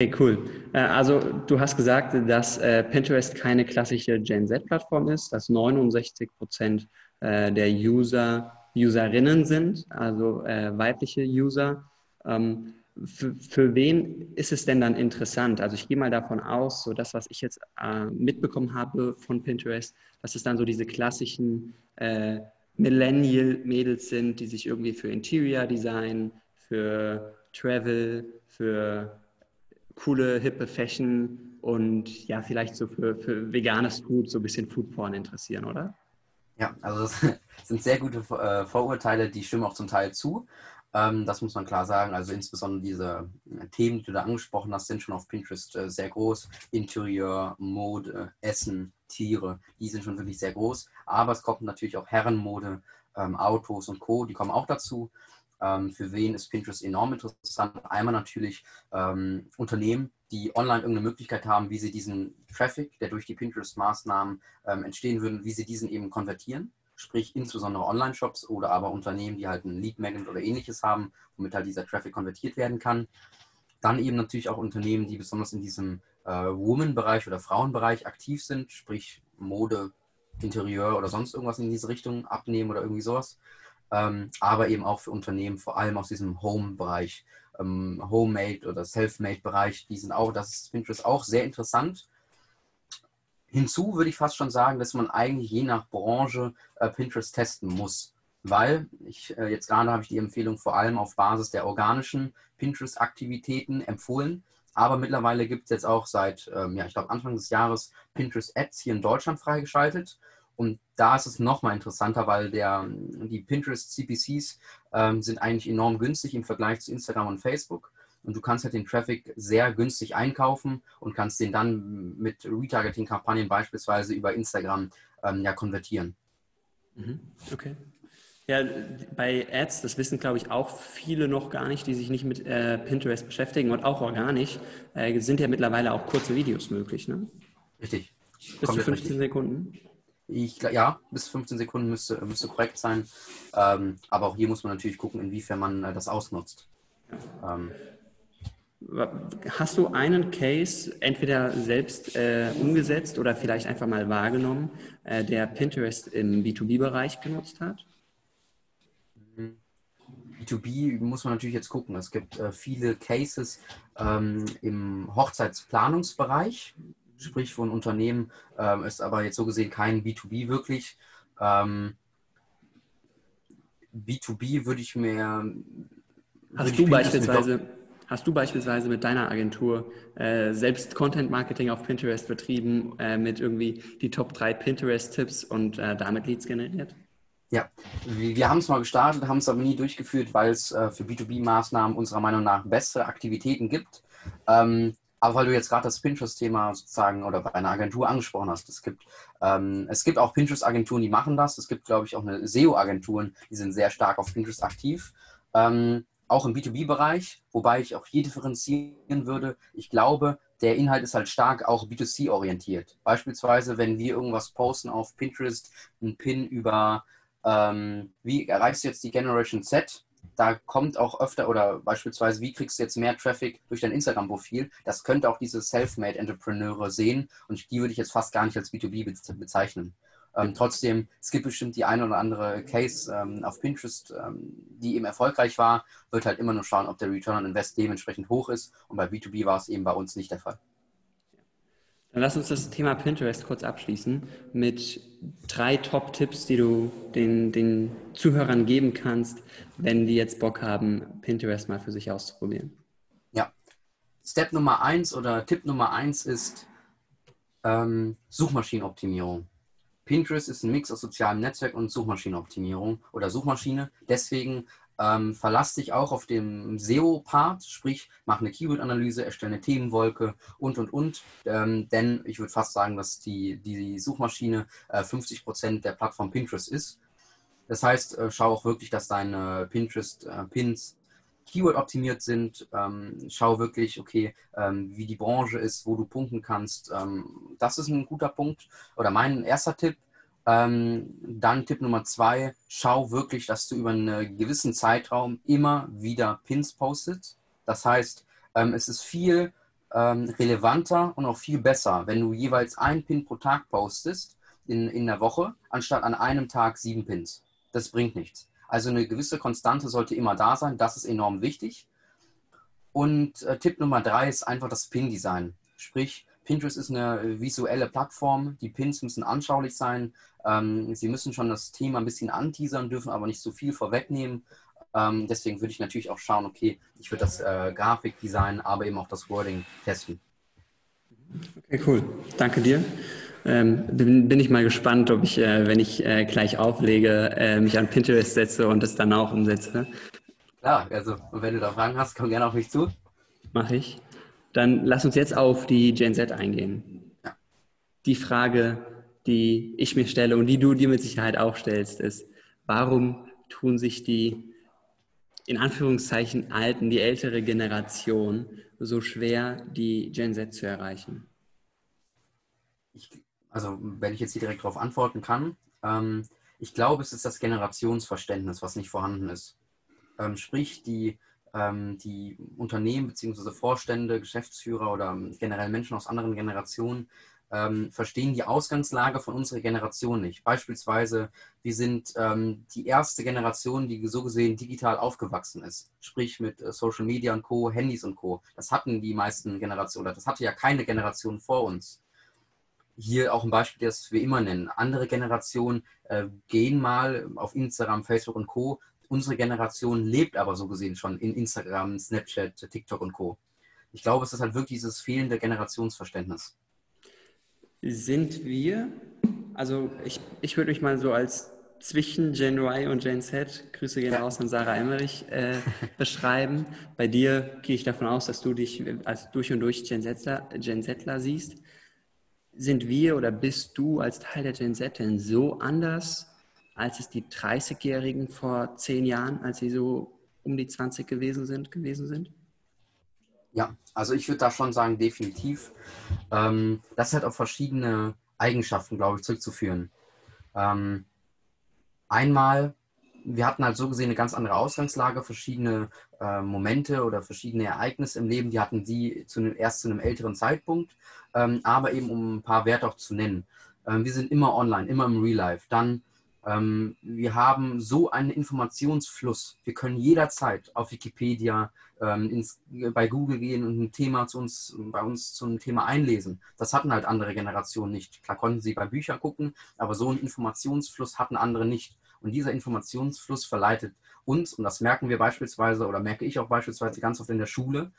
Okay, cool. Äh, also du hast gesagt, dass äh, Pinterest keine klassische Gen Z-Plattform ist, dass 69 Prozent äh, der User Userinnen sind, also weibliche User. Für, für, wen ist es denn dann interessant? Also ich gehe mal davon aus, so das, was ich jetzt mitbekommen habe von Pinterest, dass es dann so diese klassischen Millennial-Mädels sind, die sich irgendwie für Interior Design, für Travel, für coole, hippe Fashion und ja, vielleicht so für, für veganes Food, so ein bisschen Foodporn interessieren, oder? Ja, also das *laughs* sind sehr gute äh, Vorurteile, die stimmen auch zum Teil zu. Ähm, das muss man klar sagen. Also insbesondere diese äh, Themen, die du da angesprochen hast, sind schon auf Pinterest äh, sehr groß. Interieur, Mode, Essen, Tiere, die sind schon wirklich sehr groß. Aber es kommt natürlich auch Herrenmode, ähm, Autos und Co., die kommen auch dazu. Ähm, für wen ist Pinterest enorm interessant? Einmal natürlich ähm, Unternehmen, die online irgendeine Möglichkeit haben, wie sie diesen Traffic, der durch die Pinterest-Maßnahmen ähm, entstehen würde, wie sie diesen eben konvertieren. Sprich, insbesondere Online-Shops oder aber Unternehmen, die halt ein Lead-Magnet oder ähnliches haben, womit halt dieser Traffic konvertiert werden kann. Dann eben natürlich auch Unternehmen, die besonders in diesem äh, Woman-Bereich oder Frauenbereich aktiv sind, sprich Mode, Interieur oder sonst irgendwas in diese Richtung abnehmen oder irgendwie sowas ähm, aber eben auch für Unternehmen, vor allem aus diesem Home-Bereich, ähm, Homemade oder Self-Made-Bereich, die sind auch, das ist Pinterest auch sehr interessant. Hinzu würde ich fast schon sagen, dass man eigentlich je nach Branche äh, Pinterest testen muss, weil ich äh, jetzt gerade habe ich die Empfehlung vor allem auf Basis der organischen Pinterest-Aktivitäten empfohlen. Aber mittlerweile gibt es jetzt auch seit, ähm, ja, ich glaube, Anfang des Jahres Pinterest Ads hier in Deutschland freigeschaltet. Und da ist es nochmal interessanter, weil der, die Pinterest CPCs ähm, sind eigentlich enorm günstig im Vergleich zu Instagram und Facebook. Und du kannst halt den Traffic sehr günstig einkaufen und kannst den dann mit Retargeting-Kampagnen beispielsweise über Instagram ähm, ja, konvertieren. Mhm. Okay. Ja, bei Ads, das wissen, glaube ich, auch viele noch gar nicht, die sich nicht mit äh, Pinterest beschäftigen und auch organisch, äh, sind ja mittlerweile auch kurze Videos möglich, ne? Richtig. Bis zu 15 richtig. Sekunden. Ich, ja, bis 15 Sekunden müsste, müsste korrekt sein. Ähm, aber auch hier muss man natürlich gucken, inwiefern man äh, das ausnutzt. Ähm, Hast du einen Case entweder selbst äh, umgesetzt oder vielleicht einfach mal wahrgenommen, äh, der Pinterest im B2B-Bereich genutzt hat? B2B muss man natürlich jetzt gucken. Es gibt äh, viele Cases ähm, im Hochzeitsplanungsbereich, sprich von Unternehmen, ähm, ist aber jetzt so gesehen kein B2B wirklich. Ähm, B2B würde ich mir. Hast du beispielsweise, hast du beispielsweise mit deiner Agentur äh, selbst Content Marketing auf Pinterest betrieben, äh, mit irgendwie die Top 3 Pinterest-Tipps und äh, damit Leads generiert? Ja, wir haben es mal gestartet, haben es aber nie durchgeführt, weil es äh, für B2B-Maßnahmen unserer Meinung nach bessere Aktivitäten gibt. Ähm, aber weil du jetzt gerade das Pinterest-Thema sozusagen oder bei einer Agentur angesprochen hast, es gibt, ähm, es gibt auch Pinterest-Agenturen, die machen das. Es gibt, glaube ich, auch eine SEO-Agenturen, die sind sehr stark auf Pinterest aktiv. Ähm, auch im B2B-Bereich, wobei ich auch hier differenzieren würde. Ich glaube, der Inhalt ist halt stark auch B2C orientiert. Beispielsweise, wenn wir irgendwas posten auf Pinterest, ein Pin über, ähm, wie erreichst du jetzt die Generation Z? da kommt auch öfter oder beispielsweise, wie kriegst du jetzt mehr Traffic durch dein Instagram-Profil? Das könnte auch diese Self-Made Entrepreneure sehen und die würde ich jetzt fast gar nicht als B2B bezeichnen. Ähm, trotzdem, es gibt bestimmt die eine oder andere Case ähm, auf Pinterest, ähm, die eben erfolgreich war, wird halt immer nur schauen, ob der Return on Invest dementsprechend hoch ist und bei B2B war es eben bei uns nicht der Fall. Dann lass uns das Thema Pinterest kurz abschließen mit drei Top-Tipps, die du den, den Zuhörern geben kannst, wenn die jetzt Bock haben, Pinterest mal für sich auszuprobieren. Ja. Step Nummer eins oder Tipp Nummer eins ist ähm, Suchmaschinenoptimierung. Pinterest ist ein Mix aus sozialem Netzwerk und Suchmaschinenoptimierung oder Suchmaschine. Deswegen ähm, verlass dich auch auf dem SEO-Part, sprich, mach eine Keyword-Analyse, erstelle eine Themenwolke und, und, und. Ähm, denn ich würde fast sagen, dass die, die Suchmaschine äh, 50 Prozent der Plattform Pinterest ist. Das heißt, äh, schau auch wirklich, dass deine Pinterest-Pins äh, Keyword-optimiert sind. Ähm, schau wirklich, okay, ähm, wie die Branche ist, wo du punkten kannst. Ähm, das ist ein guter Punkt oder mein erster Tipp. Ähm, dann Tipp Nummer zwei, schau wirklich, dass du über einen gewissen Zeitraum immer wieder Pins postet. Das heißt, ähm, es ist viel relevanter und auch viel besser, wenn du jeweils einen Pin pro Tag postest in, in der Woche, anstatt an einem Tag sieben Pins. Das bringt nichts. Also eine gewisse Konstante sollte immer da sein. Das ist enorm wichtig. Und äh, Tipp Nummer drei ist einfach das Pin-Design. Sprich, Pinterest ist eine visuelle Plattform. Die Pins müssen anschaulich sein. Ähm, sie müssen schon das Thema ein bisschen anteasern, dürfen aber nicht zu viel vorwegnehmen. Ähm, deswegen würde ich natürlich auch schauen, okay, ich würde das äh, Grafikdesign, aber eben auch das Wording testen. Okay, cool. Danke dir. Ähm, bin, bin, ich mal gespannt, ob ich, äh, wenn ich äh, gleich auflege, äh, mich an Pinterest setze und das dann auch umsetze. Klar, also wenn du da Fragen hast, komm gerne auf mich zu. Mache ich. Dann lass uns jetzt auf die Gen Z eingehen. Ja. Die Frage, die ich mir stelle und die du dir mit Sicherheit auch stellst, ist, warum tun sich die in Anführungszeichen alten, die ältere Generation so schwer, die Gen Z zu erreichen? Ich, also, wenn ich jetzt hier direkt darauf antworten kann, ähm, ich glaube, es ist das Generationsverständnis, was nicht vorhanden ist. Ähm, sprich, die, ähm, die Unternehmen bzw. Vorstände, Geschäftsführer oder generell Menschen aus anderen Generationen ähm, verstehen die Ausgangslage von unserer Generation nicht. Beispielsweise, wir sind ähm, die erste Generation, die so gesehen digital aufgewachsen ist. Sprich mit äh, Social Media und Co., Handys und Co. Das hatten die meisten Generationen, oder das hatte ja keine Generation vor uns. Hier auch ein Beispiel, das wir immer nennen. Andere Generationen äh, gehen mal auf Instagram, Facebook und Co. Unsere Generation lebt aber so gesehen schon in Instagram, Snapchat, TikTok und Co. Ich glaube, es ist halt wirklich dieses fehlende Generationsverständnis sind wir, also ich, ich würde mich mal so als zwischen Gen Y und Gen Z, Grüße gehen raus an Sarah Emmerich, äh, *laughs* beschreiben. Bei dir gehe ich davon aus, dass du dich als durch und durch Gen Zler, Gen Zler siehst. Sind wir oder bist du als Teil der Gen Z so anders, als es die 30-Jährigen vor zehn Jahren, als sie so um die 20 gewesen sind, gewesen sind? Ja, also ich würde da schon sagen, definitiv. Ähm, das hat auf verschiedene Eigenschaften, glaube ich, zurückzuführen. Ähm, einmal, wir hatten halt so gesehen eine ganz andere Ausgangslage, verschiedene äh, Momente oder verschiedene Ereignisse im Leben, die hatten die zu einem, erst zu einem älteren Zeitpunkt, ähm, aber eben um ein paar Werte auch zu nennen. Ähm, wir sind immer online, immer im Real Life. Dann ähm, wir haben so einen Informationsfluss. Wir können jederzeit auf Wikipedia, ähm, ins, bei Google gehen und ein Thema zu uns, bei uns zum Thema einlesen. Das hatten halt andere Generationen nicht. Klar konnten sie bei Büchern gucken, aber so einen Informationsfluss hatten andere nicht. Und dieser Informationsfluss verleitet uns, und das merken wir beispielsweise oder merke ich auch beispielsweise ganz oft in der Schule,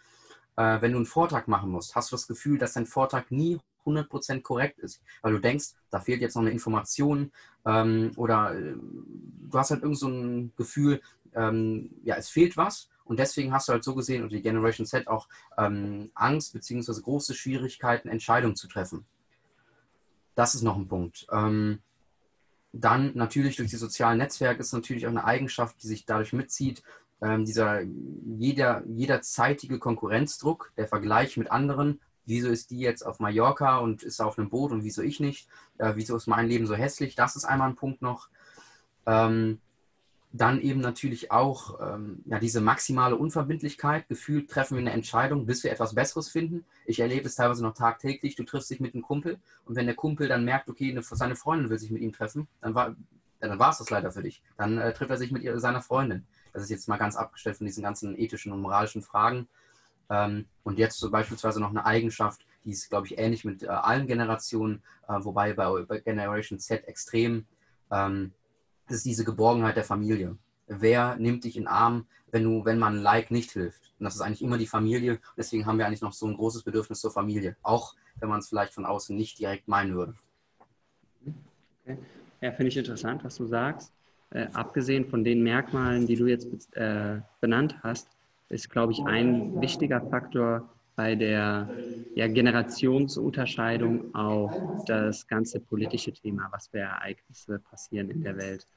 äh, wenn du einen Vortrag machen musst, hast du das Gefühl, dass dein Vortrag nie 100% korrekt ist, weil du denkst, da fehlt jetzt noch eine Information ähm, oder äh, du hast halt irgend so ein Gefühl, ähm, ja, es fehlt was und deswegen hast du halt so gesehen und die Generation Z auch ähm, Angst bzw. große Schwierigkeiten, Entscheidungen zu treffen. Das ist noch ein Punkt. Ähm, dann natürlich durch die sozialen Netzwerke ist natürlich auch eine Eigenschaft, die sich dadurch mitzieht, ähm, dieser jeder, jederzeitige Konkurrenzdruck, der Vergleich mit anderen wieso ist die jetzt auf Mallorca und ist auf einem Boot und wieso ich nicht? Äh, wieso ist mein Leben so hässlich? Das ist einmal ein Punkt noch. Ähm, dann eben natürlich auch ähm, ja, diese maximale Unverbindlichkeit. Gefühlt treffen wir eine Entscheidung, bis wir etwas Besseres finden. Ich erlebe es teilweise noch tagtäglich. Du triffst dich mit einem Kumpel und wenn der Kumpel dann merkt, okay, eine, seine Freundin will sich mit ihm treffen, dann war, dann war es das leider für dich. Dann äh, trifft er sich mit ihr, seiner Freundin. Das ist jetzt mal ganz abgestellt von diesen ganzen ethischen und moralischen Fragen. Ähm, und jetzt so beispielsweise noch eine Eigenschaft, die ist, glaube ich, ähnlich mit äh, allen Generationen, äh, wobei bei, bei, Generation Z extrem, ähm, ist diese Geborgenheit der Familie. Wer nimmt dich in Arm, wenn, du, wenn man Like nicht hilft? Und das ist eigentlich immer die Familie. Deswegen haben wir eigentlich noch so ein großes Bedürfnis zur Familie, auch wenn man es vielleicht von außen nicht direkt meinen würde. Okay. Ja, finde ich interessant, was du sagst. Äh, abgesehen von den Merkmalen, die du jetzt äh, benannt hast, ist, glaube ich, ein wichtiger Faktor bei der ja, Generationsunterscheidung auch das ganze politische Thema, was für Ereignisse passieren in der Welt.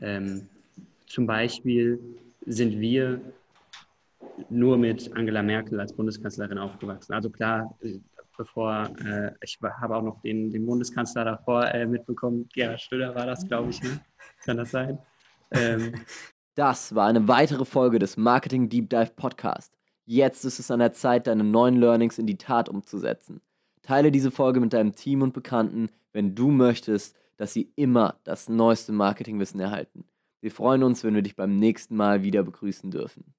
Ähm, zum Beispiel sind wir nur mit Angela Merkel als Bundeskanzlerin aufgewachsen. Also klar, bevor, äh, ich habe auch noch den, den Bundeskanzler davor äh, mitbekommen, Gerhard Schröder war das, glaube ich, ne? kann das sein? Ähm, das war eine weitere Folge des Marketing Deep Dive Podcast. Jetzt ist es an der Zeit, deine neuen Learnings in die Tat umzusetzen. Teile diese Folge mit deinem Team und Bekannten, wenn du möchtest, dass sie immer das neueste Marketingwissen erhalten. Wir freuen uns, wenn wir dich beim nächsten Mal wieder begrüßen dürfen.